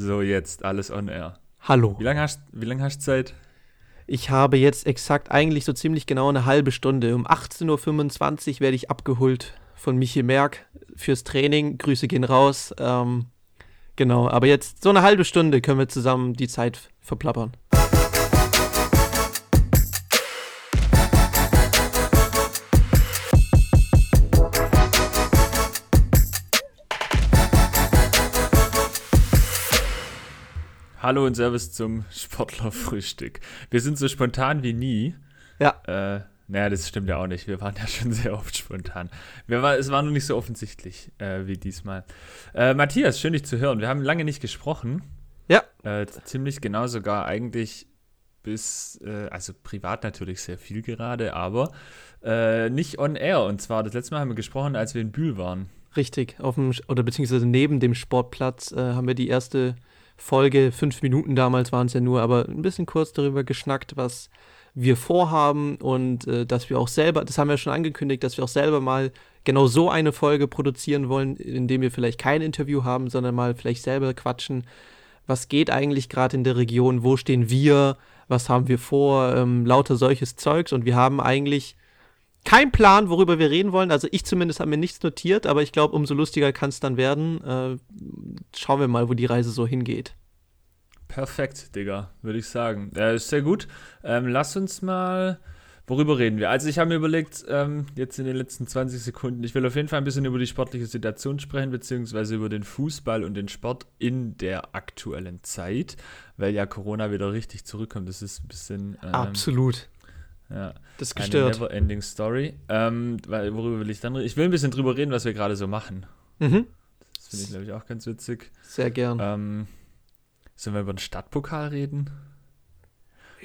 So, jetzt alles on air. Hallo. Wie lange hast, wie lang hast du Zeit? Ich habe jetzt exakt eigentlich so ziemlich genau eine halbe Stunde. Um 18.25 Uhr werde ich abgeholt von Michi Merck fürs Training. Grüße gehen raus. Ähm, genau, aber jetzt so eine halbe Stunde können wir zusammen die Zeit verplappern. Hallo und Servus zum Sportlerfrühstück. Wir sind so spontan wie nie. Ja. Äh, naja, das stimmt ja auch nicht. Wir waren ja schon sehr oft spontan. War, es war nur nicht so offensichtlich äh, wie diesmal. Äh, Matthias, schön dich zu hören. Wir haben lange nicht gesprochen. Ja. Äh, ziemlich genau sogar eigentlich bis, äh, also privat natürlich sehr viel gerade, aber äh, nicht on air. Und zwar das letzte Mal haben wir gesprochen, als wir in Bühl waren. Richtig, auf dem, oder beziehungsweise neben dem Sportplatz äh, haben wir die erste Folge, fünf Minuten damals waren es ja nur, aber ein bisschen kurz darüber geschnackt, was wir vorhaben und äh, dass wir auch selber, das haben wir schon angekündigt, dass wir auch selber mal genau so eine Folge produzieren wollen, indem wir vielleicht kein Interview haben, sondern mal vielleicht selber quatschen. Was geht eigentlich gerade in der Region? Wo stehen wir? Was haben wir vor? Ähm, lauter solches Zeugs und wir haben eigentlich kein Plan, worüber wir reden wollen. Also ich zumindest habe mir nichts notiert, aber ich glaube, umso lustiger kann es dann werden. Äh, schauen wir mal, wo die Reise so hingeht. Perfekt, Digga, würde ich sagen. Ja, ist sehr gut. Ähm, lass uns mal. Worüber reden wir? Also ich habe mir überlegt, ähm, jetzt in den letzten 20 Sekunden, ich will auf jeden Fall ein bisschen über die sportliche Situation sprechen, beziehungsweise über den Fußball und den Sport in der aktuellen Zeit, weil ja Corona wieder richtig zurückkommt. Das ist ein bisschen. Ähm, Absolut. Ja. Das ist gestört. Eine never-ending Story. Ähm, weil, worüber will ich dann reden? Ich will ein bisschen drüber reden, was wir gerade so machen. Mhm. Das finde ich, glaube ich, auch ganz witzig. Sehr gern. Ähm, sollen wir über den Stadtpokal reden?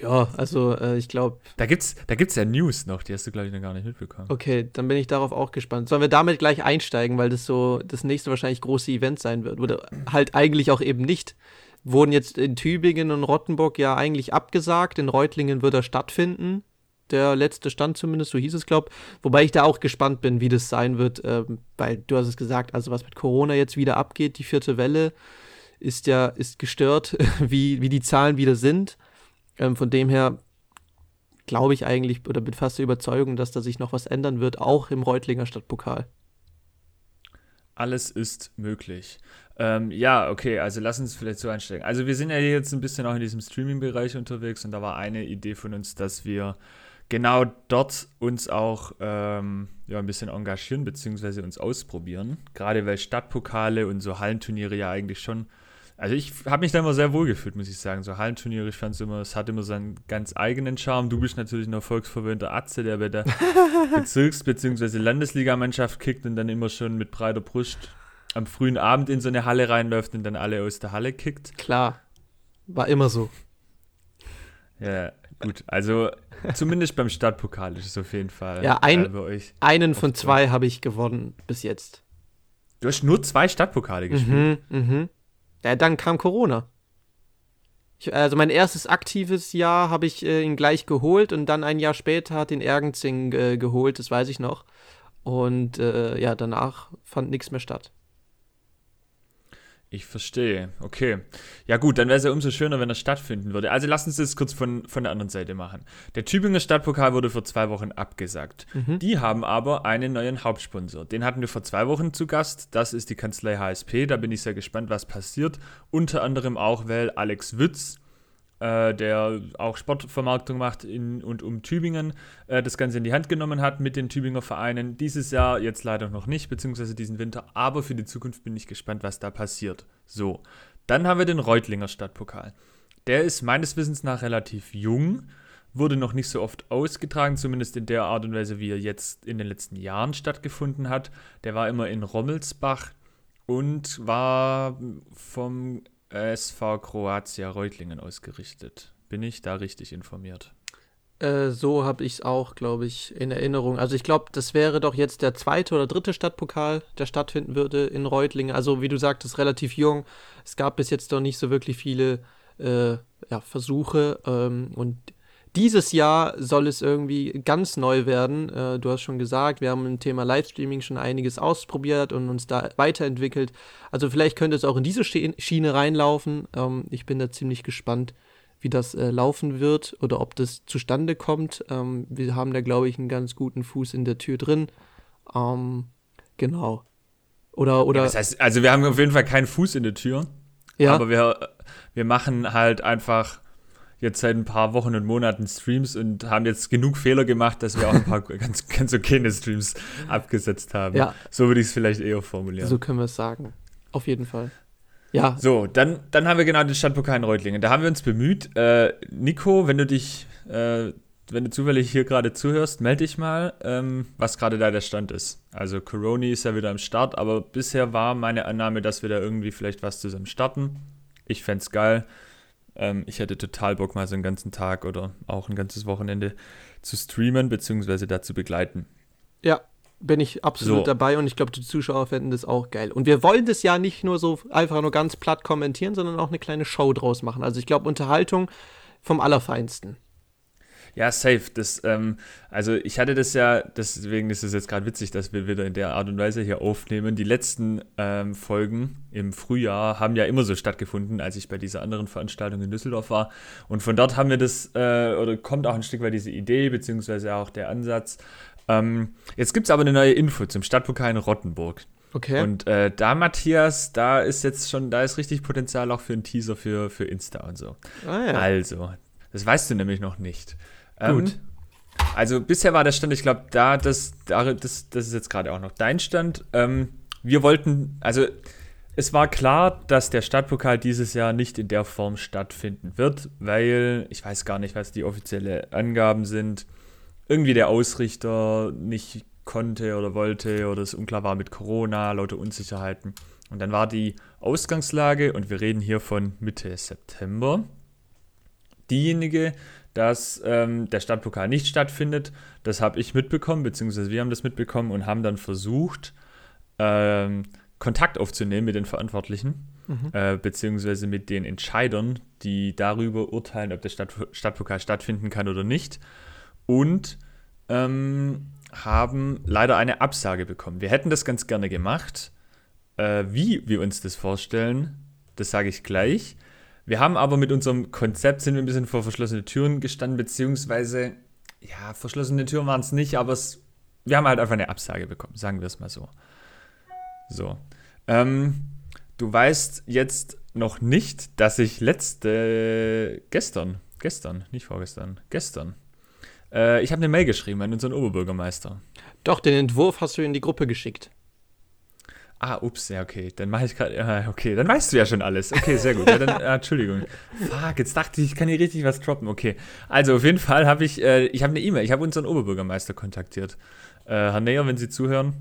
Ja, also äh, ich glaube. Da gibt's, da gibt's ja News noch, die hast du, glaube ich, noch gar nicht mitbekommen. Okay, dann bin ich darauf auch gespannt. Sollen wir damit gleich einsteigen, weil das so das nächste wahrscheinlich große Event sein wird? Oder halt eigentlich auch eben nicht. Wurden jetzt in Tübingen und Rottenburg ja eigentlich abgesagt. In Reutlingen wird er stattfinden. Der letzte Stand zumindest, so hieß es, glaube Wobei ich da auch gespannt bin, wie das sein wird, ähm, weil du hast es gesagt, also was mit Corona jetzt wieder abgeht, die vierte Welle ist ja ist gestört, wie, wie die Zahlen wieder sind. Ähm, von dem her glaube ich eigentlich oder bin fast der Überzeugung, dass da sich noch was ändern wird, auch im Reutlinger Stadtpokal. Alles ist möglich. Ähm, ja, okay, also lass uns vielleicht so einsteigen. Also wir sind ja jetzt ein bisschen auch in diesem Streaming-Bereich unterwegs und da war eine Idee von uns, dass wir genau dort uns auch ähm, ja, ein bisschen engagieren bzw. uns ausprobieren. Gerade weil Stadtpokale und so Hallenturniere ja eigentlich schon also ich habe mich da immer sehr wohl gefühlt, muss ich sagen. So Hallenturniere, ich fand es immer, es hat immer seinen ganz eigenen Charme. Du bist natürlich ein erfolgsverwöhnter Atze, der bei der Bezirks- bzw. Landesligamannschaft kickt und dann immer schon mit breiter Brust am frühen Abend in so eine Halle reinläuft und dann alle aus der Halle kickt. Klar, war immer so. Ja, gut. Also zumindest beim Stadtpokal ist es auf jeden Fall. Ja, ein, einen von zwei habe ich gewonnen bis jetzt. Du hast nur zwei Stadtpokale gespielt. Mhm, mhm. Ja, dann kam Corona. Ich, also mein erstes aktives Jahr habe ich äh, ihn gleich geholt und dann ein Jahr später hat ihn Ergenzing äh, geholt, das weiß ich noch. Und äh, ja, danach fand nichts mehr statt. Ich verstehe. Okay. Ja gut, dann wäre es ja umso schöner, wenn er stattfinden würde. Also lass uns das kurz von, von der anderen Seite machen. Der Tübinger Stadtpokal wurde vor zwei Wochen abgesagt. Mhm. Die haben aber einen neuen Hauptsponsor. Den hatten wir vor zwei Wochen zu Gast. Das ist die Kanzlei HSP. Da bin ich sehr gespannt, was passiert. Unter anderem auch, weil Alex Wütz äh, der auch Sportvermarktung macht in und um Tübingen, äh, das Ganze in die Hand genommen hat mit den Tübinger Vereinen. Dieses Jahr jetzt leider noch nicht, beziehungsweise diesen Winter, aber für die Zukunft bin ich gespannt, was da passiert. So, dann haben wir den Reutlinger Stadtpokal. Der ist meines Wissens nach relativ jung, wurde noch nicht so oft ausgetragen, zumindest in der Art und Weise, wie er jetzt in den letzten Jahren stattgefunden hat. Der war immer in Rommelsbach und war vom SV Kroatia Reutlingen ausgerichtet. Bin ich da richtig informiert? Äh, so habe ich es auch, glaube ich, in Erinnerung. Also ich glaube, das wäre doch jetzt der zweite oder dritte Stadtpokal, der stattfinden würde in Reutlingen. Also wie du sagtest, relativ jung. Es gab bis jetzt doch nicht so wirklich viele äh, ja, Versuche ähm, und dieses Jahr soll es irgendwie ganz neu werden. Äh, du hast schon gesagt, wir haben im Thema Livestreaming schon einiges ausprobiert und uns da weiterentwickelt. Also vielleicht könnte es auch in diese Schiene reinlaufen. Ähm, ich bin da ziemlich gespannt, wie das äh, laufen wird oder ob das zustande kommt. Ähm, wir haben da, glaube ich, einen ganz guten Fuß in der Tür drin. Ähm, genau. Oder, oder. Ja, das heißt, also wir haben auf jeden Fall keinen Fuß in der Tür. Ja. Aber wir, wir machen halt einfach jetzt seit ein paar Wochen und Monaten Streams und haben jetzt genug Fehler gemacht, dass wir auch ein paar ganz, ganz okay Streams abgesetzt haben. Ja. So würde ich es vielleicht eher formulieren. So können wir es sagen. Auf jeden Fall. Ja. So, dann, dann haben wir genau den Stadtpokal in Reutlingen. Da haben wir uns bemüht. Äh, Nico, wenn du dich, äh, wenn du zufällig hier gerade zuhörst, melde dich mal, ähm, was gerade da der Stand ist. Also Coroni ist ja wieder am Start, aber bisher war meine Annahme, dass wir da irgendwie vielleicht was zusammen starten. Ich fände es geil. Ähm, ich hätte total Bock, mal so einen ganzen Tag oder auch ein ganzes Wochenende zu streamen, beziehungsweise da zu begleiten. Ja, bin ich absolut so. dabei und ich glaube, die Zuschauer fänden das auch geil. Und wir wollen das ja nicht nur so einfach nur ganz platt kommentieren, sondern auch eine kleine Show draus machen. Also ich glaube, Unterhaltung vom Allerfeinsten. Ja, safe. Das, ähm, also ich hatte das ja, deswegen ist es jetzt gerade witzig, dass wir wieder in der Art und Weise hier aufnehmen. Die letzten ähm, Folgen im Frühjahr haben ja immer so stattgefunden, als ich bei dieser anderen Veranstaltung in Düsseldorf war. Und von dort haben wir das, äh, oder kommt auch ein Stück weit diese Idee, beziehungsweise auch der Ansatz. Ähm, jetzt gibt es aber eine neue Info zum Stadtpokal in Rottenburg. Okay. Und äh, da, Matthias, da ist jetzt schon, da ist richtig Potenzial auch für einen Teaser für, für Insta und so. Ah, ja. Also, das weißt du nämlich noch nicht. Gut. Ähm, also bisher war der Stand, ich glaube, da, das, da, das, das ist jetzt gerade auch noch dein Stand. Ähm, wir wollten, also es war klar, dass der Stadtpokal dieses Jahr nicht in der Form stattfinden wird, weil ich weiß gar nicht, was die offiziellen Angaben sind. Irgendwie der Ausrichter nicht konnte oder wollte oder es unklar war mit Corona, lauter Unsicherheiten. Und dann war die Ausgangslage, und wir reden hier von Mitte September, diejenige, dass ähm, der Stadtpokal nicht stattfindet. Das habe ich mitbekommen, beziehungsweise wir haben das mitbekommen und haben dann versucht, ähm, Kontakt aufzunehmen mit den Verantwortlichen, mhm. äh, beziehungsweise mit den Entscheidern, die darüber urteilen, ob der Stadt, Stadtpokal stattfinden kann oder nicht. Und ähm, haben leider eine Absage bekommen. Wir hätten das ganz gerne gemacht. Äh, wie wir uns das vorstellen, das sage ich gleich. Wir haben aber mit unserem Konzept sind wir ein bisschen vor verschlossene Türen gestanden, beziehungsweise, ja, verschlossene Türen waren es nicht, aber es, wir haben halt einfach eine Absage bekommen, sagen wir es mal so. So. Ähm, du weißt jetzt noch nicht, dass ich letzte, gestern, gestern, nicht vorgestern, gestern, äh, ich habe eine Mail geschrieben an unseren Oberbürgermeister. Doch, den Entwurf hast du in die Gruppe geschickt. Ah, ups, ja, okay. Dann mache ich gerade. Ja, okay, dann weißt du ja schon alles. Okay, sehr gut. Ja, dann, äh, Entschuldigung. Fuck, jetzt dachte ich, ich kann hier richtig was droppen. Okay. Also, auf jeden Fall habe ich, äh, ich habe eine E-Mail. Ich habe unseren Oberbürgermeister kontaktiert. Äh, Herr Neyer, wenn Sie zuhören,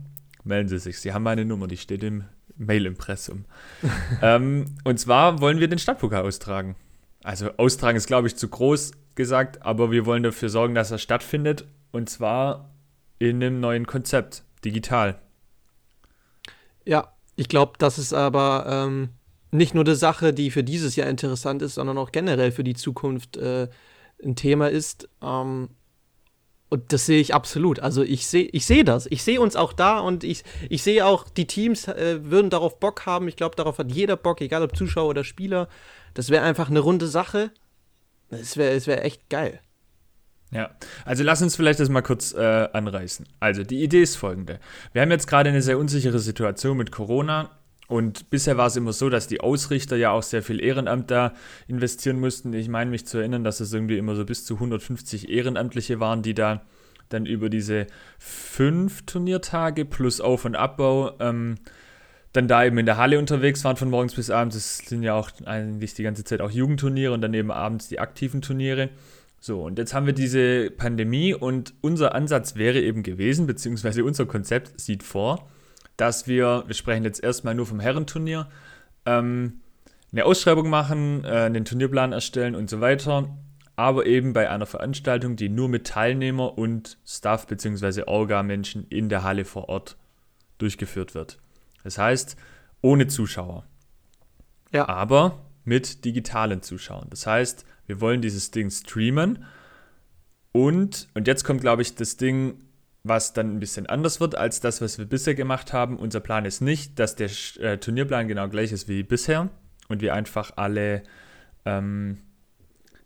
melden Sie sich. Sie haben meine Nummer, die steht im Mail-Impressum. ähm, und zwar wollen wir den Stadtpokal austragen. Also, austragen ist, glaube ich, zu groß gesagt, aber wir wollen dafür sorgen, dass er stattfindet. Und zwar in einem neuen Konzept, digital. Ja, ich glaube, das ist aber ähm, nicht nur eine Sache, die für dieses Jahr interessant ist, sondern auch generell für die Zukunft äh, ein Thema ist. Ähm, und das sehe ich absolut. Also ich sehe ich seh das. Ich sehe uns auch da und ich, ich sehe auch, die Teams äh, würden darauf Bock haben. Ich glaube, darauf hat jeder Bock, egal ob Zuschauer oder Spieler. Das wäre einfach eine runde Sache. Es wäre wär echt geil. Ja, also lass uns vielleicht das mal kurz äh, anreißen. Also die Idee ist folgende. Wir haben jetzt gerade eine sehr unsichere Situation mit Corona und bisher war es immer so, dass die Ausrichter ja auch sehr viel Ehrenamt da investieren mussten. Ich meine mich zu erinnern, dass es irgendwie immer so bis zu 150 Ehrenamtliche waren, die da dann über diese fünf Turniertage plus Auf- und Abbau ähm, dann da eben in der Halle unterwegs waren von morgens bis abends. Das sind ja auch eigentlich die ganze Zeit auch Jugendturniere und dann eben abends die aktiven Turniere. So, und jetzt haben wir diese Pandemie und unser Ansatz wäre eben gewesen, beziehungsweise unser Konzept sieht vor, dass wir, wir sprechen jetzt erstmal nur vom Herrenturnier, ähm, eine Ausschreibung machen, äh, einen Turnierplan erstellen und so weiter, aber eben bei einer Veranstaltung, die nur mit Teilnehmer und Staff bzw. Orga-Menschen in der Halle vor Ort durchgeführt wird. Das heißt, ohne Zuschauer. Ja. Aber mit digitalen Zuschauern. Das heißt, wir wollen dieses Ding streamen Und, und jetzt kommt, glaube ich, das Ding, was dann ein bisschen anders wird als das, was wir bisher gemacht haben. Unser Plan ist nicht, dass der äh, Turnierplan genau gleich ist wie bisher und wir einfach alle, ähm,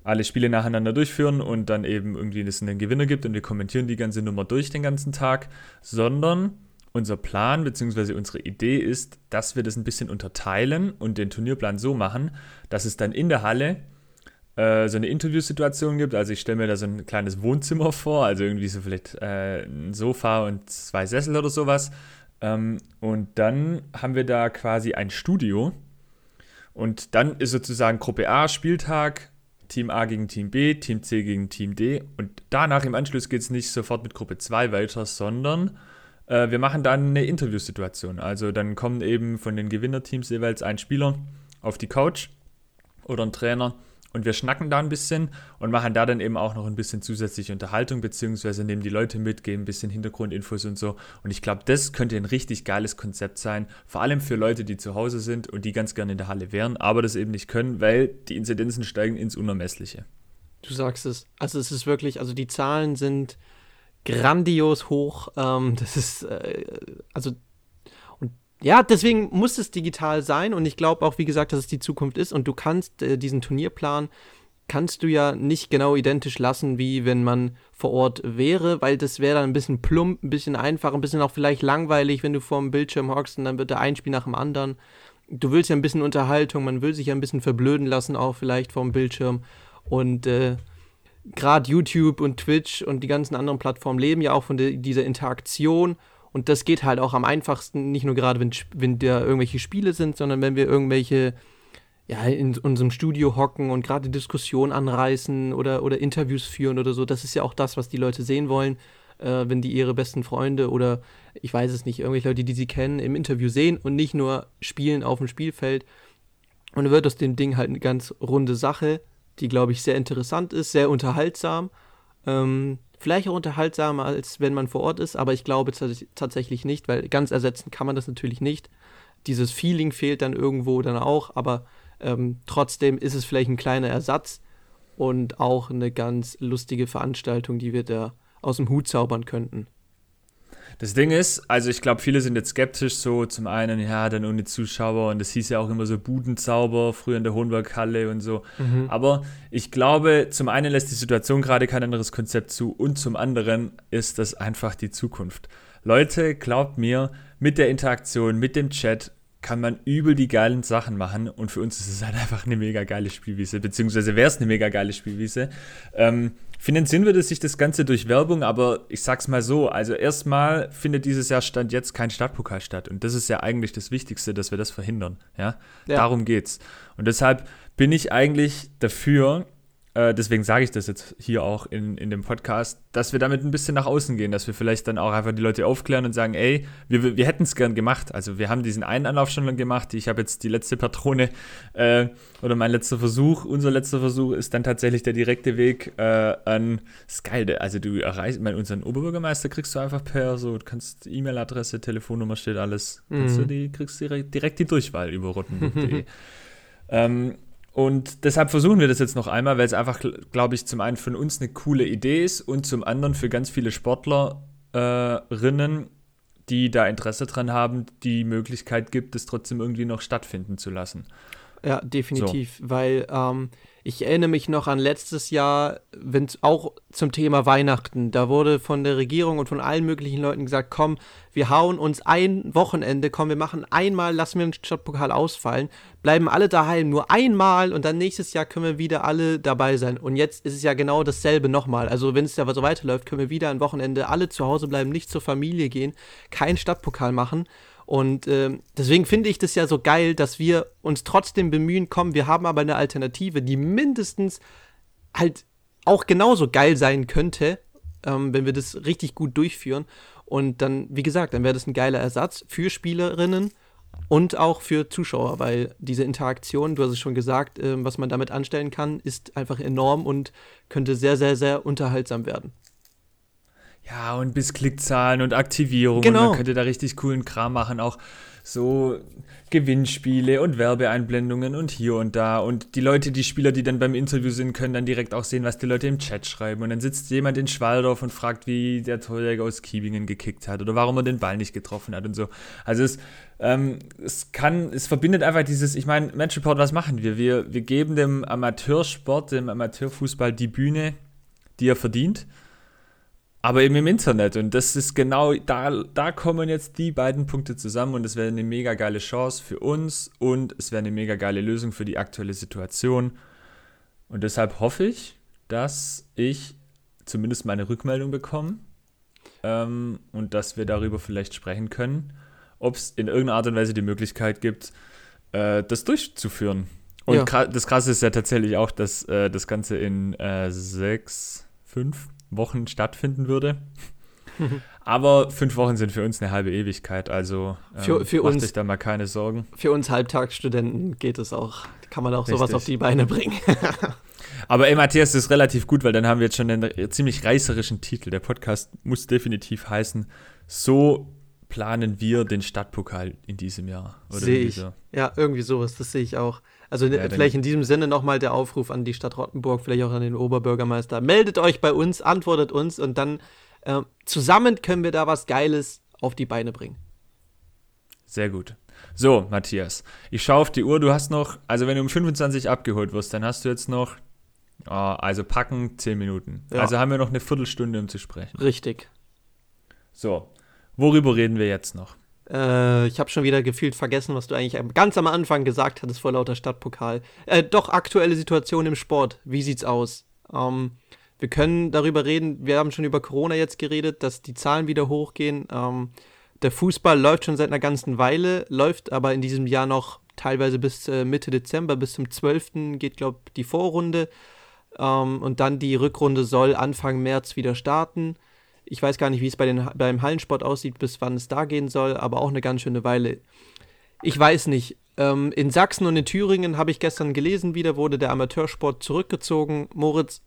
alle Spiele nacheinander durchführen und dann eben irgendwie es einen Gewinner gibt und wir kommentieren die ganze Nummer durch den ganzen Tag, sondern unser Plan bzw. unsere Idee ist, dass wir das ein bisschen unterteilen und den Turnierplan so machen, dass es dann in der Halle äh, so eine Interviewsituation gibt. Also ich stelle mir da so ein kleines Wohnzimmer vor, also irgendwie so vielleicht äh, ein Sofa und zwei Sessel oder sowas. Ähm, und dann haben wir da quasi ein Studio. Und dann ist sozusagen Gruppe A Spieltag, Team A gegen Team B, Team C gegen Team D. Und danach im Anschluss geht es nicht sofort mit Gruppe 2 weiter, sondern äh, wir machen dann eine Interviewsituation. Also dann kommen eben von den Gewinnerteams jeweils ein Spieler auf die Couch oder ein Trainer und wir schnacken da ein bisschen und machen da dann eben auch noch ein bisschen zusätzliche Unterhaltung, beziehungsweise nehmen die Leute mit, geben ein bisschen Hintergrundinfos und so. Und ich glaube, das könnte ein richtig geiles Konzept sein, vor allem für Leute, die zu Hause sind und die ganz gerne in der Halle wären, aber das eben nicht können, weil die Inzidenzen steigen ins Unermessliche. Du sagst es. Also es ist wirklich, also die Zahlen sind grandios hoch. Ähm, das ist, äh, also ja, deswegen muss es digital sein und ich glaube auch, wie gesagt, dass es die Zukunft ist und du kannst äh, diesen Turnierplan kannst du ja nicht genau identisch lassen, wie wenn man vor Ort wäre, weil das wäre dann ein bisschen plump, ein bisschen einfach, ein bisschen auch vielleicht langweilig, wenn du vor dem Bildschirm hockst und dann wird der ein Spiel nach dem anderen. Du willst ja ein bisschen Unterhaltung, man will sich ja ein bisschen verblöden lassen, auch vielleicht vor dem Bildschirm. Und äh, gerade YouTube und Twitch und die ganzen anderen Plattformen leben ja auch von dieser Interaktion und das geht halt auch am einfachsten, nicht nur gerade, wenn, wenn da irgendwelche Spiele sind, sondern wenn wir irgendwelche, ja, in unserem Studio hocken und gerade Diskussionen anreißen oder, oder Interviews führen oder so. Das ist ja auch das, was die Leute sehen wollen, äh, wenn die ihre besten Freunde oder ich weiß es nicht, irgendwelche Leute, die sie kennen, im Interview sehen und nicht nur spielen auf dem Spielfeld. Und dann wird aus dem Ding halt eine ganz runde Sache, die, glaube ich, sehr interessant ist, sehr unterhaltsam. Ähm, Vielleicht auch unterhaltsamer, als wenn man vor Ort ist, aber ich glaube tatsächlich nicht, weil ganz ersetzen kann man das natürlich nicht. Dieses Feeling fehlt dann irgendwo dann auch, aber ähm, trotzdem ist es vielleicht ein kleiner Ersatz und auch eine ganz lustige Veranstaltung, die wir da aus dem Hut zaubern könnten. Das Ding ist, also ich glaube, viele sind jetzt skeptisch, so zum einen, ja, dann ohne Zuschauer und das hieß ja auch immer so Budenzauber, früher in der Hohenberghalle und so. Mhm. Aber ich glaube, zum einen lässt die Situation gerade kein anderes Konzept zu und zum anderen ist das einfach die Zukunft. Leute, glaubt mir, mit der Interaktion, mit dem Chat kann man übel die geilen Sachen machen und für uns ist es halt einfach eine mega geile Spielwiese, beziehungsweise wäre es eine mega geile Spielwiese. Ähm, Finanzieren würde sich das Ganze durch Werbung, aber ich sag's mal so: Also, erstmal findet dieses Jahr Stand jetzt kein Stadtpokal statt. Und das ist ja eigentlich das Wichtigste, dass wir das verhindern. Ja? ja. Darum geht's. Und deshalb bin ich eigentlich dafür, äh, deswegen sage ich das jetzt hier auch in, in dem Podcast, dass wir damit ein bisschen nach außen gehen, dass wir vielleicht dann auch einfach die Leute aufklären und sagen, ey, wir, wir hätten es gern gemacht. Also wir haben diesen einen Anlauf schon gemacht. Ich habe jetzt die letzte Patrone äh, oder mein letzter Versuch, unser letzter Versuch ist dann tatsächlich der direkte Weg äh, an Skyde. Also du erreichst, mein, unseren Oberbürgermeister kriegst du einfach per so, du kannst E-Mail-Adresse, Telefonnummer steht alles, mhm. du die, kriegst direkt, direkt die Durchwahl über rotten.de. ähm, und deshalb versuchen wir das jetzt noch einmal, weil es einfach, glaube ich, zum einen von uns eine coole Idee ist und zum anderen für ganz viele Sportlerinnen, die da Interesse dran haben, die Möglichkeit gibt, es trotzdem irgendwie noch stattfinden zu lassen. Ja, definitiv, so. weil ähm, ich erinnere mich noch an letztes Jahr, wenn auch zum Thema Weihnachten, da wurde von der Regierung und von allen möglichen Leuten gesagt, komm, wir hauen uns ein Wochenende, komm, wir machen einmal, lassen wir den Stadtpokal ausfallen, bleiben alle daheim nur einmal und dann nächstes Jahr können wir wieder alle dabei sein. Und jetzt ist es ja genau dasselbe nochmal. Also wenn es ja so weiterläuft, können wir wieder ein Wochenende alle zu Hause bleiben, nicht zur Familie gehen, keinen Stadtpokal machen und äh, deswegen finde ich das ja so geil, dass wir uns trotzdem bemühen, kommen, wir haben aber eine Alternative, die mindestens halt auch genauso geil sein könnte, ähm, wenn wir das richtig gut durchführen. Und dann, wie gesagt, dann wäre das ein geiler Ersatz für Spielerinnen und auch für Zuschauer, weil diese Interaktion, du hast es schon gesagt, äh, was man damit anstellen kann, ist einfach enorm und könnte sehr, sehr, sehr unterhaltsam werden. Ja, und bis Klickzahlen und Aktivierung. Genau. Und man könnte da richtig coolen Kram machen. Auch so Gewinnspiele und Werbeeinblendungen und hier und da. Und die Leute, die Spieler, die dann beim Interview sind, können dann direkt auch sehen, was die Leute im Chat schreiben. Und dann sitzt jemand in Schwaldorf und fragt, wie der Torjäger aus Kiebingen gekickt hat oder warum er den Ball nicht getroffen hat und so. Also es, ähm, es kann, es verbindet einfach dieses, ich meine, Match Report, was machen wir? wir? Wir geben dem Amateursport, dem Amateurfußball die Bühne, die er verdient aber eben im Internet. Und das ist genau, da, da kommen jetzt die beiden Punkte zusammen und es wäre eine mega geile Chance für uns und es wäre eine mega geile Lösung für die aktuelle Situation. Und deshalb hoffe ich, dass ich zumindest meine Rückmeldung bekomme ähm, und dass wir darüber vielleicht sprechen können, ob es in irgendeiner Art und Weise die Möglichkeit gibt, äh, das durchzuführen. Und ja. das Krasse ist ja tatsächlich auch, dass äh, das Ganze in äh, sechs, fünf, Wochen stattfinden würde. Aber fünf Wochen sind für uns eine halbe Ewigkeit, also ähm, für, für macht uns, sich da mal keine Sorgen. Für uns Halbtagsstudenten geht es auch, kann man auch Richtig. sowas auf die Beine bringen. Aber ey, Matthias, das ist relativ gut, weil dann haben wir jetzt schon einen ziemlich reißerischen Titel. Der Podcast muss definitiv heißen, so planen wir den Stadtpokal in diesem Jahr. Sehe ich. Ja, irgendwie sowas, das sehe ich auch. Also ja, vielleicht in diesem Sinne nochmal der Aufruf an die Stadt Rottenburg, vielleicht auch an den Oberbürgermeister. Meldet euch bei uns, antwortet uns und dann äh, zusammen können wir da was Geiles auf die Beine bringen. Sehr gut. So, Matthias, ich schaue auf die Uhr. Du hast noch, also wenn du um 25 abgeholt wirst, dann hast du jetzt noch, oh, also packen 10 Minuten. Ja. Also haben wir noch eine Viertelstunde, um zu sprechen. Richtig. So, worüber reden wir jetzt noch? Äh, ich habe schon wieder gefühlt vergessen, was du eigentlich ganz am Anfang gesagt hattest vor lauter Stadtpokal. Äh, doch, aktuelle Situation im Sport. Wie sieht's aus? Ähm, wir können darüber reden, wir haben schon über Corona jetzt geredet, dass die Zahlen wieder hochgehen. Ähm, der Fußball läuft schon seit einer ganzen Weile, läuft aber in diesem Jahr noch teilweise bis äh, Mitte Dezember, bis zum 12. geht, glaube ich, die Vorrunde. Ähm, und dann die Rückrunde soll Anfang März wieder starten. Ich weiß gar nicht, wie es bei den, beim Hallensport aussieht, bis wann es da gehen soll, aber auch eine ganz schöne Weile. Ich weiß nicht. Ähm, in Sachsen und in Thüringen habe ich gestern gelesen, wieder wurde der Amateursport zurückgezogen. Moritz,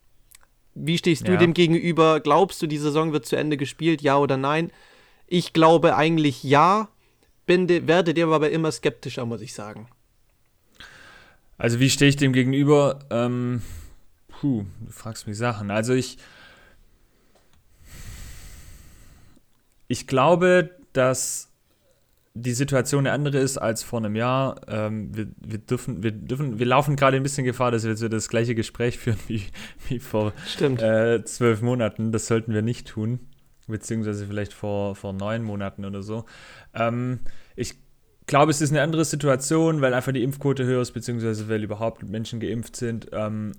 wie stehst du ja. dem gegenüber? Glaubst du, die Saison wird zu Ende gespielt, ja oder nein? Ich glaube eigentlich ja, bin de, werde dir aber immer skeptischer, muss ich sagen. Also wie stehe ich dem gegenüber? Ähm, puh, du fragst mich Sachen. Also ich ich glaube, dass die Situation eine andere ist als vor einem Jahr. Ähm, wir, wir, dürfen, wir, dürfen, wir laufen gerade ein bisschen Gefahr, dass wir jetzt das gleiche Gespräch führen wie, wie vor äh, zwölf Monaten. Das sollten wir nicht tun. Beziehungsweise vielleicht vor, vor neun Monaten oder so. Ähm, ich glaube, es ist eine andere Situation, weil einfach die Impfquote höher ist, beziehungsweise weil überhaupt Menschen geimpft sind. Ähm,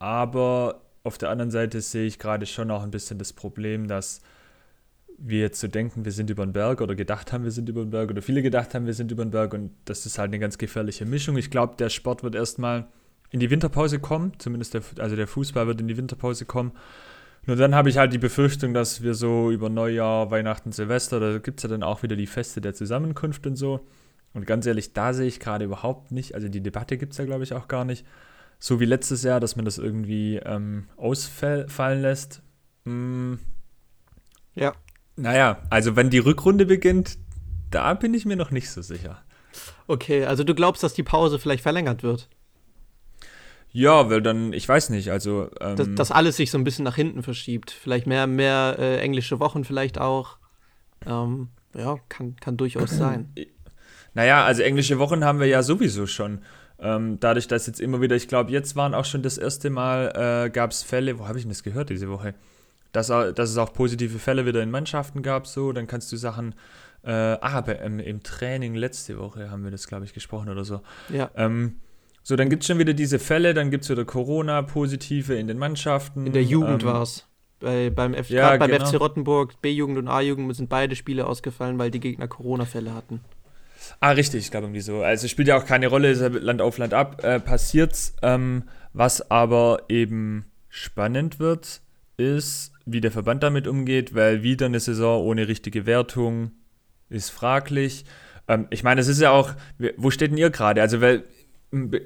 aber auf der anderen Seite sehe ich gerade schon auch ein bisschen das Problem, dass wir jetzt so denken, wir sind über den Berg oder gedacht haben, wir sind über den Berg oder viele gedacht haben, wir sind über den Berg und das ist halt eine ganz gefährliche Mischung. Ich glaube, der Sport wird erstmal in die Winterpause kommen, zumindest der, also der Fußball wird in die Winterpause kommen. Nur dann habe ich halt die Befürchtung, dass wir so über Neujahr, Weihnachten, Silvester, da gibt es ja dann auch wieder die Feste der Zusammenkunft und so. Und ganz ehrlich, da sehe ich gerade überhaupt nicht, also die Debatte gibt es ja, glaube ich, auch gar nicht. So wie letztes Jahr, dass man das irgendwie ähm, ausfallen lässt. Hm, ja. Naja, also wenn die Rückrunde beginnt, da bin ich mir noch nicht so sicher. Okay, also du glaubst, dass die Pause vielleicht verlängert wird? Ja, weil dann, ich weiß nicht, also. Ähm, dass, dass, alles sich so ein bisschen nach hinten verschiebt. Vielleicht mehr, mehr äh, englische Wochen, vielleicht auch. Ähm, ja, kann, kann durchaus sein. Naja, also englische Wochen haben wir ja sowieso schon. Ähm, dadurch, dass jetzt immer wieder, ich glaube, jetzt waren auch schon das erste Mal, äh, gab es Fälle, wo habe ich denn das gehört diese Woche? Dass, dass es auch positive Fälle wieder in Mannschaften gab, so, dann kannst du Sachen, äh, ah, bei, ähm, im Training letzte Woche haben wir das, glaube ich, gesprochen oder so. Ja. Ähm, so, dann gibt es schon wieder diese Fälle, dann gibt es wieder Corona-Positive in den Mannschaften. In der Jugend ähm, war es. Bei, beim, F ja, beim genau. FC Rottenburg, B-Jugend und A-Jugend sind beide Spiele ausgefallen, weil die Gegner Corona-Fälle hatten. Ah, richtig, ich glaube irgendwie so. Also spielt ja auch keine Rolle, Land auf Land ab äh, passiert's. Ähm, was aber eben spannend wird, ist, wie der Verband damit umgeht, weil wieder eine Saison ohne richtige Wertung ist fraglich. Ähm, ich meine, es ist ja auch, wo steht denn ihr gerade? Also, weil,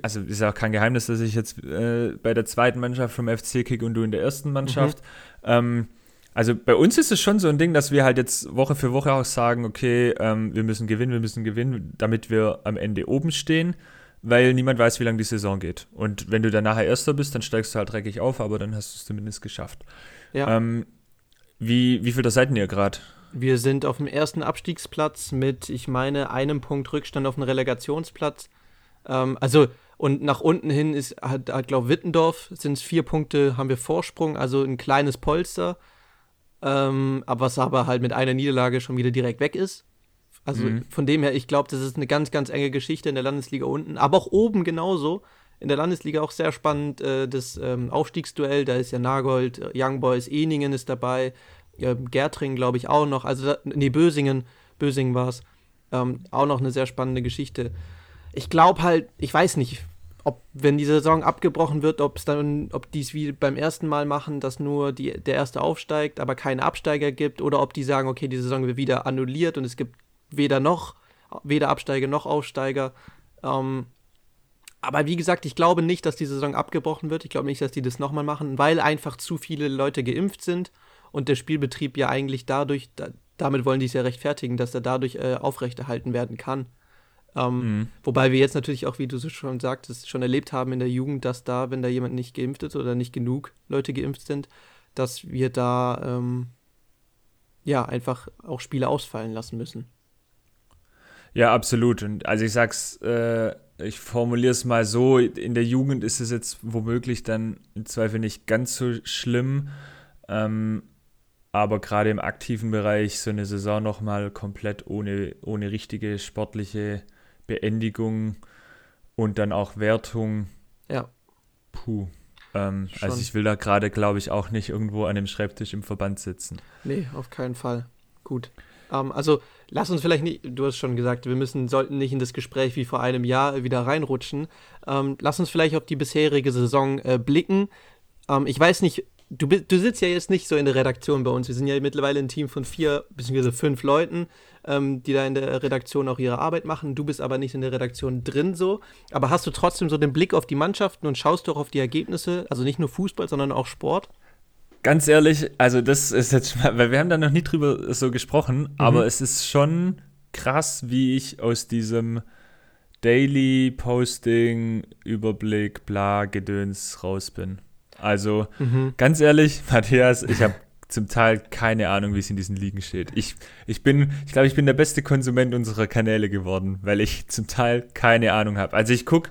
also ist ja auch kein Geheimnis, dass ich jetzt äh, bei der zweiten Mannschaft vom FC kick und du in der ersten Mannschaft. Mhm. Ähm, also bei uns ist es schon so ein Ding, dass wir halt jetzt Woche für Woche auch sagen, okay, ähm, wir müssen gewinnen, wir müssen gewinnen, damit wir am Ende oben stehen, weil niemand weiß, wie lange die Saison geht. Und wenn du dann nachher Erster bist, dann steigst du halt dreckig auf, aber dann hast du es zumindest geschafft. Ja. Ähm, wie, wie viel da seid ihr gerade? Wir sind auf dem ersten Abstiegsplatz mit, ich meine, einem Punkt Rückstand auf den Relegationsplatz. Ähm, also, und nach unten hin ist, hat, hat glaube Wittendorf, sind es vier Punkte, haben wir Vorsprung, also ein kleines Polster. Ähm, aber was aber halt mit einer Niederlage schon wieder direkt weg ist. Also mhm. von dem her, ich glaube, das ist eine ganz, ganz enge Geschichte in der Landesliga unten, aber auch oben genauso. In der Landesliga auch sehr spannend, äh, das ähm, Aufstiegsduell, da ist ja Nagold, äh, Young Boys, Eningen ist dabei, äh, Gertring glaube ich auch noch, also da, nee, Bösingen, Bösingen war es, ähm, auch noch eine sehr spannende Geschichte. Ich glaube halt, ich weiß nicht, ob, wenn die Saison abgebrochen wird, ob es dann, ob die es wie beim ersten Mal machen, dass nur die, der erste aufsteigt, aber keine Absteiger gibt, oder ob die sagen, okay, die Saison wird wieder annulliert und es gibt weder noch, weder Absteiger noch Aufsteiger. Ähm, aber wie gesagt, ich glaube nicht, dass die Saison abgebrochen wird. Ich glaube nicht, dass die das nochmal machen, weil einfach zu viele Leute geimpft sind und der Spielbetrieb ja eigentlich dadurch, da, damit wollen die es ja rechtfertigen, dass er dadurch äh, aufrechterhalten werden kann. Ähm, mhm. Wobei wir jetzt natürlich auch, wie du schon sagtest, schon erlebt haben in der Jugend, dass da, wenn da jemand nicht geimpft ist oder nicht genug Leute geimpft sind, dass wir da ähm, ja einfach auch Spiele ausfallen lassen müssen. Ja, absolut. Und also ich sag's, äh, ich formuliere es mal so, in der Jugend ist es jetzt womöglich dann im Zweifel nicht ganz so schlimm. Ähm, aber gerade im aktiven Bereich so eine Saison nochmal komplett ohne, ohne richtige sportliche Beendigung und dann auch Wertung. Ja. Puh. Ähm, also ich will da gerade, glaube ich, auch nicht irgendwo an dem Schreibtisch im Verband sitzen. Nee, auf keinen Fall. Gut. Ähm, also lass uns vielleicht nicht, du hast schon gesagt, wir müssen, sollten nicht in das Gespräch wie vor einem Jahr wieder reinrutschen. Ähm, lass uns vielleicht auf die bisherige Saison äh, blicken. Ähm, ich weiß nicht, du, du sitzt ja jetzt nicht so in der Redaktion bei uns. Wir sind ja mittlerweile ein Team von vier bzw. fünf Leuten, ähm, die da in der Redaktion auch ihre Arbeit machen. Du bist aber nicht in der Redaktion drin so. Aber hast du trotzdem so den Blick auf die Mannschaften und schaust doch auf die Ergebnisse? Also nicht nur Fußball, sondern auch Sport? Ganz ehrlich, also das ist jetzt weil wir haben da noch nie drüber so gesprochen, mhm. aber es ist schon krass, wie ich aus diesem Daily Posting, Überblick, bla, Gedöns raus bin. Also mhm. ganz ehrlich, Matthias, ich habe zum Teil keine Ahnung, wie es in diesen Ligen steht. Ich, ich bin, ich glaube, ich bin der beste Konsument unserer Kanäle geworden, weil ich zum Teil keine Ahnung habe. Also ich gucke,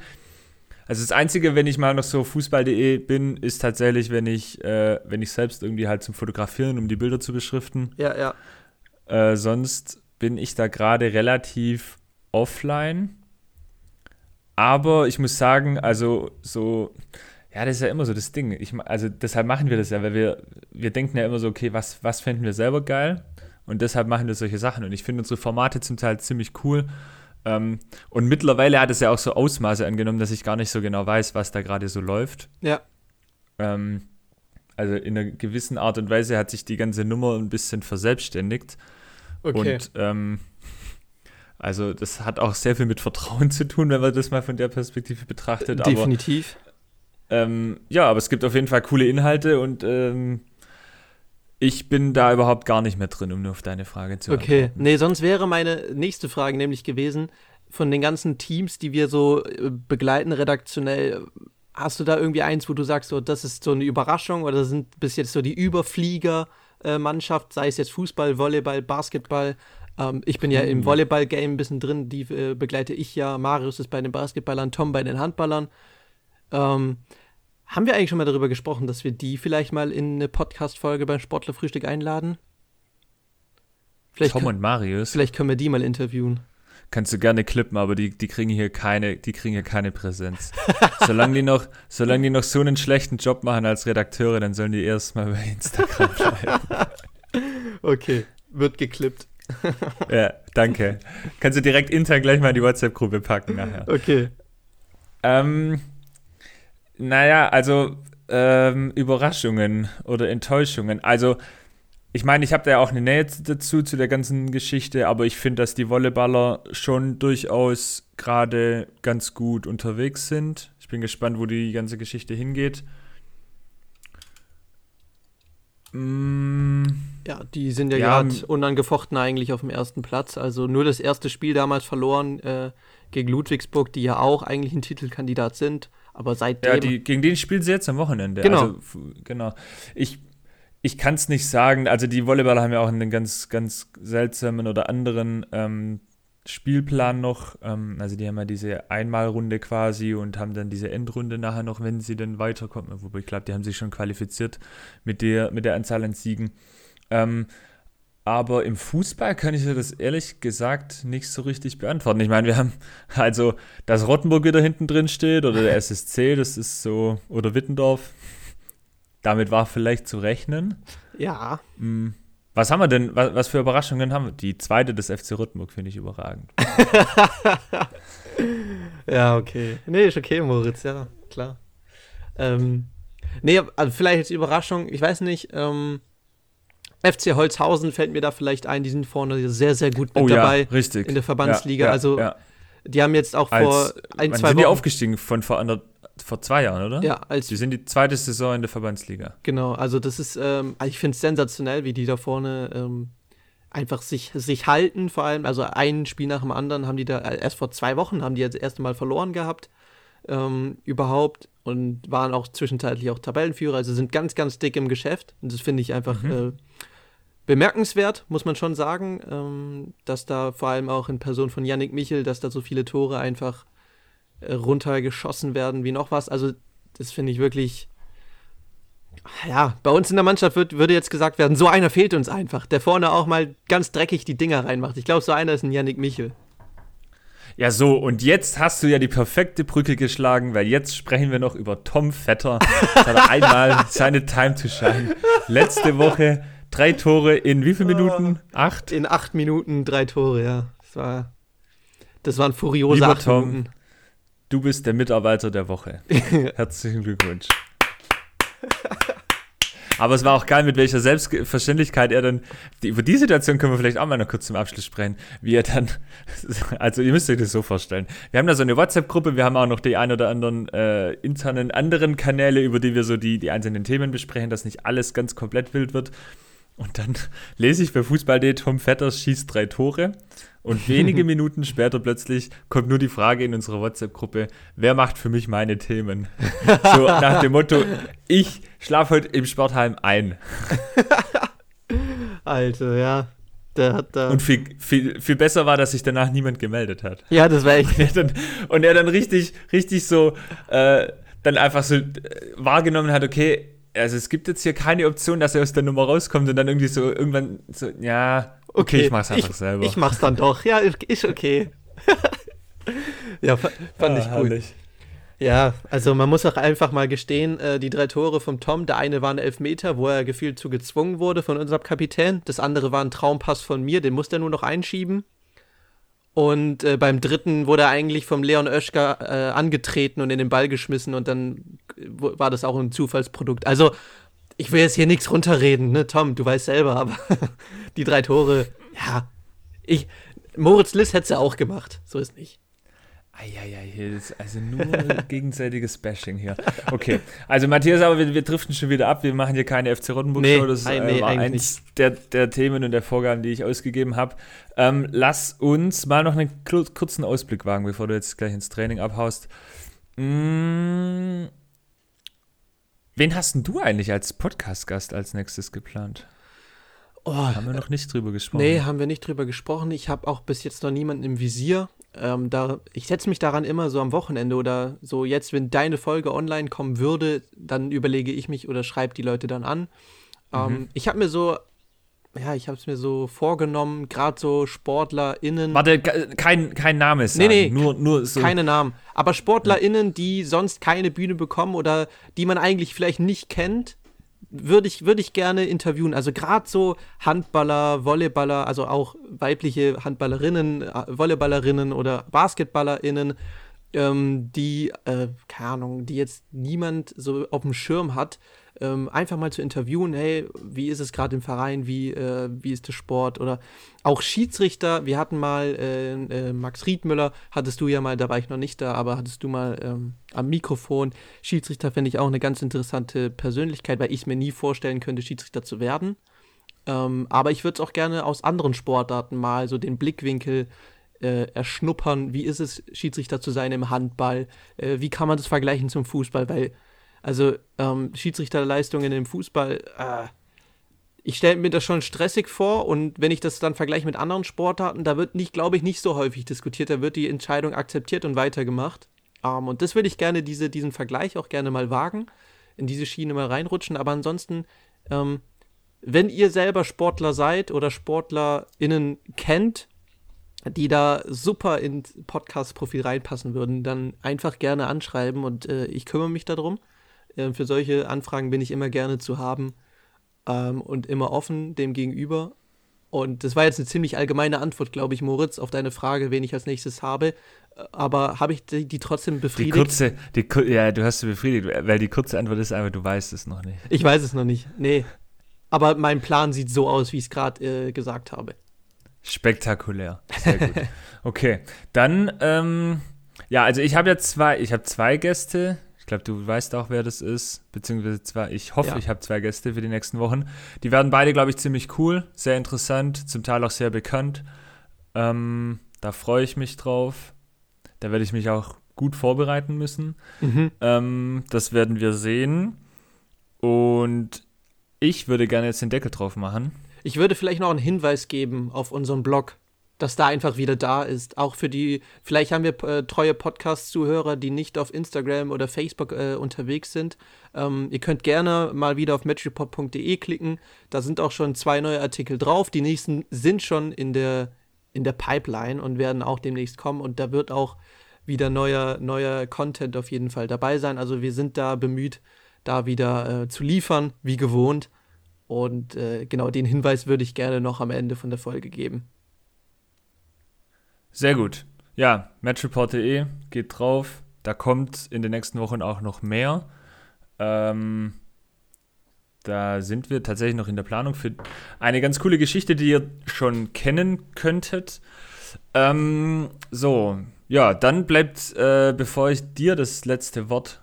also das Einzige, wenn ich mal noch so fußball.de bin, ist tatsächlich, wenn ich, äh, wenn ich selbst irgendwie halt zum Fotografieren, um die Bilder zu beschriften. Ja, ja. Äh, sonst bin ich da gerade relativ offline. Aber ich muss sagen, also so ja, das ist ja immer so das Ding. Ich, also deshalb machen wir das ja, weil wir, wir denken ja immer so, okay, was, was fänden wir selber geil? Und deshalb machen wir solche Sachen. Und ich finde unsere Formate zum Teil ziemlich cool. Ähm, und mittlerweile hat es ja auch so Ausmaße angenommen, dass ich gar nicht so genau weiß, was da gerade so läuft. Ja. Ähm, also in einer gewissen Art und Weise hat sich die ganze Nummer ein bisschen verselbstständigt. Okay. Und ähm, also das hat auch sehr viel mit Vertrauen zu tun, wenn man das mal von der Perspektive betrachtet. Definitiv. Aber ähm, ja, aber es gibt auf jeden Fall coole Inhalte und ähm, ich bin da überhaupt gar nicht mehr drin, um nur auf deine Frage zu antworten. Okay, nee, sonst wäre meine nächste Frage nämlich gewesen, von den ganzen Teams, die wir so äh, begleiten redaktionell, hast du da irgendwie eins, wo du sagst, so, das ist so eine Überraschung oder sind bis jetzt so die Überflieger-Mannschaft, sei es jetzt Fußball, Volleyball, Basketball? Ähm, ich bin ja im Volleyball-Game ein bisschen drin, die äh, begleite ich ja. Marius ist bei den Basketballern, Tom bei den Handballern. Ähm, haben wir eigentlich schon mal darüber gesprochen, dass wir die vielleicht mal in eine Podcast-Folge beim Sportlerfrühstück einladen? Vielleicht Tom und Marius. Vielleicht können wir die mal interviewen. Kannst du gerne klippen, aber die, die kriegen hier keine, die kriegen hier keine Präsenz. solange, die noch, solange die noch so einen schlechten Job machen als Redakteure, dann sollen die erstmal bei Instagram bleiben. okay, wird geklippt. ja, danke. Kannst du direkt intern gleich mal in die WhatsApp-Gruppe packen nachher. Okay. Ähm, naja, also ähm, Überraschungen oder Enttäuschungen. Also, ich meine, ich habe da ja auch eine Nähe dazu, zu der ganzen Geschichte, aber ich finde, dass die Volleyballer schon durchaus gerade ganz gut unterwegs sind. Ich bin gespannt, wo die ganze Geschichte hingeht. Mm, ja, die sind ja, ja gerade unangefochten eigentlich auf dem ersten Platz. Also nur das erste Spiel damals verloren äh, gegen Ludwigsburg, die ja auch eigentlich ein Titelkandidat sind. Aber seitdem. Ja, die, gegen den spielen sie jetzt am Wochenende. Genau. Also, genau. Ich, ich kann es nicht sagen. Also die Volleyballer haben ja auch einen ganz, ganz seltsamen oder anderen ähm, Spielplan noch. Ähm, also die haben ja diese Einmalrunde quasi und haben dann diese Endrunde nachher noch, wenn sie dann weiterkommen. Wobei ich glaube, die haben sich schon qualifiziert mit der, mit der Anzahl an Siegen. Ähm, aber im Fußball kann ich dir das ehrlich gesagt nicht so richtig beantworten. Ich meine, wir haben also, dass Rottenburg wieder hinten drin steht oder der SSC, das ist so, oder Wittendorf, damit war vielleicht zu rechnen. Ja. Mhm. Was haben wir denn, was, was, für Überraschungen haben wir? Die zweite des FC Rottenburg finde ich überragend. ja, okay. Nee, ist okay, Moritz, ja, klar. Ähm, nee, also vielleicht als Überraschung, ich weiß nicht, ähm, FC Holzhausen fällt mir da vielleicht ein, die sind vorne sehr, sehr gut mit oh, dabei. Ja, richtig. In der Verbandsliga. Ja, ja, also, die haben jetzt auch vor als, ein, zwei sind Wochen. die aufgestiegen von vor anderthalb vor zwei Jahren, oder? Ja, als. Die sind die zweite Saison in der Verbandsliga. Genau, also das ist, ähm, ich finde es sensationell, wie die da vorne ähm, einfach sich, sich halten, vor allem. Also ein Spiel nach dem anderen haben die da, äh, erst vor zwei Wochen haben die jetzt das erste Mal verloren gehabt. Ähm, überhaupt und waren auch zwischenzeitlich auch Tabellenführer, also sind ganz, ganz dick im Geschäft. Und das finde ich einfach mhm. äh, bemerkenswert, muss man schon sagen, ähm, dass da vor allem auch in Person von Yannick Michel, dass da so viele Tore einfach äh, runtergeschossen werden wie noch was. Also, das finde ich wirklich. Ja, bei uns in der Mannschaft wird, würde jetzt gesagt werden, so einer fehlt uns einfach, der vorne auch mal ganz dreckig die Dinger reinmacht. Ich glaube, so einer ist ein Yannick Michel. Ja, so, und jetzt hast du ja die perfekte Brücke geschlagen, weil jetzt sprechen wir noch über Tom Vetter. Das hat er einmal seine Time to shine. Letzte Woche drei Tore in wie viele Minuten? Acht? In acht Minuten drei Tore, ja. Das war, das waren furiose Lieber acht Tom, Minuten. Du bist der Mitarbeiter der Woche. Herzlichen Glückwunsch. Aber es war auch geil, mit welcher Selbstverständlichkeit er dann, die, über die Situation können wir vielleicht auch mal noch kurz zum Abschluss sprechen, wie er dann, also ihr müsst euch das so vorstellen. Wir haben da so eine WhatsApp-Gruppe, wir haben auch noch die ein oder anderen äh, internen anderen Kanäle, über die wir so die, die einzelnen Themen besprechen, dass nicht alles ganz komplett wild wird. Und dann lese ich bei Fußball.de, Tom Vetters schießt drei Tore. Und wenige Minuten später plötzlich kommt nur die Frage in unserer WhatsApp-Gruppe, wer macht für mich meine Themen? So nach dem Motto, ich schlafe heute im Sportheim ein. Alter, ja. Der hat da und viel, viel, viel besser war, dass sich danach niemand gemeldet hat. Ja, das war echt. Und er dann, und er dann richtig, richtig so, äh, dann einfach so äh, wahrgenommen hat, okay, also es gibt jetzt hier keine Option, dass er aus der Nummer rauskommt und dann irgendwie so irgendwann so, ja, okay, okay ich mach's einfach ich, selber. Ich mach's dann doch, ja, ist okay. ja, fand ah, ich gut. Herrlich. Ja, also man muss auch einfach mal gestehen, äh, die drei Tore vom Tom, der eine war ein Elfmeter, wo er gefühlt zu gezwungen wurde von unserem Kapitän. Das andere war ein Traumpass von mir, den musste er nur noch einschieben. Und äh, beim dritten wurde er eigentlich vom Leon Oeschger äh, angetreten und in den Ball geschmissen und dann war das auch ein Zufallsprodukt. Also, ich will jetzt hier nichts runterreden, ne, Tom, du weißt selber, aber die drei Tore, ja, ich, Moritz Liss hätte es ja auch gemacht, so ist nicht. Eieiei, also nur gegenseitiges Bashing hier. Okay, also Matthias, aber wir, wir driften schon wieder ab. Wir machen hier keine FC Rottenburg-Show. Nee, das äh, nee, war eins der, der, Themen und der Vorgaben, die ich ausgegeben habe. Ähm, lass uns mal noch einen kurzen Ausblick wagen, bevor du jetzt gleich ins Training abhaust. Mmh, wen hast denn du eigentlich als Podcast-Gast als nächstes geplant? Oh, haben wir noch nicht drüber gesprochen? Nee, haben wir nicht drüber gesprochen. Ich habe auch bis jetzt noch niemanden im Visier. Ähm, da, ich setze mich daran immer so am Wochenende oder so jetzt, wenn deine Folge online kommen würde, dann überlege ich mich oder schreibe die Leute dann an. Ähm, mhm. Ich habe mir so, ja, ich habe es mir so vorgenommen, gerade so SportlerInnen. Warte, kein, kein Name ist. Nee, nee, nur, nur so. Keine Namen. Aber SportlerInnen, die sonst keine Bühne bekommen oder die man eigentlich vielleicht nicht kennt, würde ich, würd ich gerne interviewen. Also gerade so Handballer, Volleyballer, also auch weibliche Handballerinnen, äh, Volleyballerinnen oder BasketballerInnen, ähm, die, äh, keine Ahnung, die jetzt niemand so auf dem Schirm hat, ähm, einfach mal zu interviewen, hey, wie ist es gerade im Verein, wie, äh, wie ist der Sport oder auch Schiedsrichter, wir hatten mal äh, äh, Max Riedmüller, hattest du ja mal, da war ich noch nicht da, aber hattest du mal ähm, am Mikrofon. Schiedsrichter finde ich auch eine ganz interessante Persönlichkeit, weil ich es mir nie vorstellen könnte, Schiedsrichter zu werden. Ähm, aber ich würde es auch gerne aus anderen Sportarten mal so den Blickwinkel äh, erschnuppern. Wie ist es, Schiedsrichter zu sein im Handball? Äh, wie kann man das vergleichen zum Fußball? Weil also ähm, Schiedsrichterleistungen im Fußball, äh, ich stelle mir das schon stressig vor und wenn ich das dann vergleiche mit anderen Sportarten, da wird nicht, glaube ich, nicht so häufig diskutiert, da wird die Entscheidung akzeptiert und weitergemacht. Ähm, und das würde ich gerne, diese, diesen Vergleich auch gerne mal wagen, in diese Schiene mal reinrutschen. Aber ansonsten, ähm, wenn ihr selber Sportler seid oder SportlerInnen kennt, die da super ins Podcast-Profil reinpassen würden, dann einfach gerne anschreiben und äh, ich kümmere mich darum. Äh, für solche Anfragen bin ich immer gerne zu haben ähm, und immer offen dem gegenüber. Und das war jetzt eine ziemlich allgemeine Antwort, glaube ich, Moritz, auf deine Frage, wen ich als nächstes habe. Aber habe ich die, die, trotzdem befriedigt? Die kurze, die, ja, du hast sie befriedigt, weil die kurze Antwort ist einfach, du weißt es noch nicht. Ich weiß es noch nicht, nee. Aber mein Plan sieht so aus, wie ich es gerade äh, gesagt habe. Spektakulär. Sehr gut. okay, dann, ähm, ja, also ich habe ja zwei, ich habe zwei Gäste, glaube, du weißt auch, wer das ist. Beziehungsweise zwei, ich hoffe, ja. ich habe zwei Gäste für die nächsten Wochen. Die werden beide, glaube ich, ziemlich cool, sehr interessant, zum Teil auch sehr bekannt. Ähm, da freue ich mich drauf. Da werde ich mich auch gut vorbereiten müssen. Mhm. Ähm, das werden wir sehen. Und ich würde gerne jetzt den Deckel drauf machen. Ich würde vielleicht noch einen Hinweis geben auf unseren Blog dass da einfach wieder da ist. Auch für die, vielleicht haben wir äh, treue Podcast-Zuhörer, die nicht auf Instagram oder Facebook äh, unterwegs sind. Ähm, ihr könnt gerne mal wieder auf matchreport.de klicken. Da sind auch schon zwei neue Artikel drauf. Die nächsten sind schon in der, in der Pipeline und werden auch demnächst kommen. Und da wird auch wieder neuer, neuer Content auf jeden Fall dabei sein. Also wir sind da bemüht, da wieder äh, zu liefern, wie gewohnt. Und äh, genau den Hinweis würde ich gerne noch am Ende von der Folge geben. Sehr gut. Ja, matchreport.de geht drauf. Da kommt in den nächsten Wochen auch noch mehr. Ähm, da sind wir tatsächlich noch in der Planung für eine ganz coole Geschichte, die ihr schon kennen könntet. Ähm, so, ja, dann bleibt, äh, bevor ich dir das letzte Wort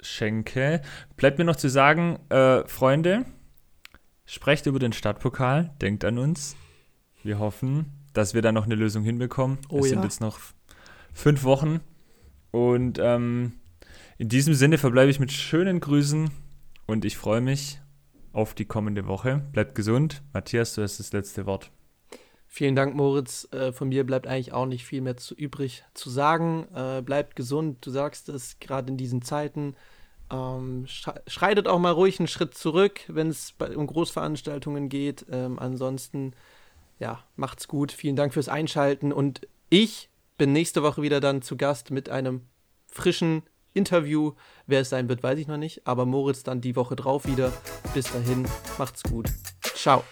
schenke, bleibt mir noch zu sagen, äh, Freunde, sprecht über den Stadtpokal, denkt an uns. Wir hoffen, dass wir da noch eine Lösung hinbekommen. Oh, es ja. sind jetzt noch fünf Wochen. Und ähm, in diesem Sinne verbleibe ich mit schönen Grüßen und ich freue mich auf die kommende Woche. Bleibt gesund. Matthias, du hast das letzte Wort. Vielen Dank, Moritz. Äh, von mir bleibt eigentlich auch nicht viel mehr zu übrig zu sagen. Äh, bleibt gesund, du sagst es gerade in diesen Zeiten. Ähm, schreitet auch mal ruhig einen Schritt zurück, wenn es um Großveranstaltungen geht. Ähm, ansonsten ja, macht's gut. Vielen Dank fürs Einschalten und ich bin nächste Woche wieder dann zu Gast mit einem frischen Interview. Wer es sein wird, weiß ich noch nicht, aber Moritz dann die Woche drauf wieder. Bis dahin, macht's gut. Ciao.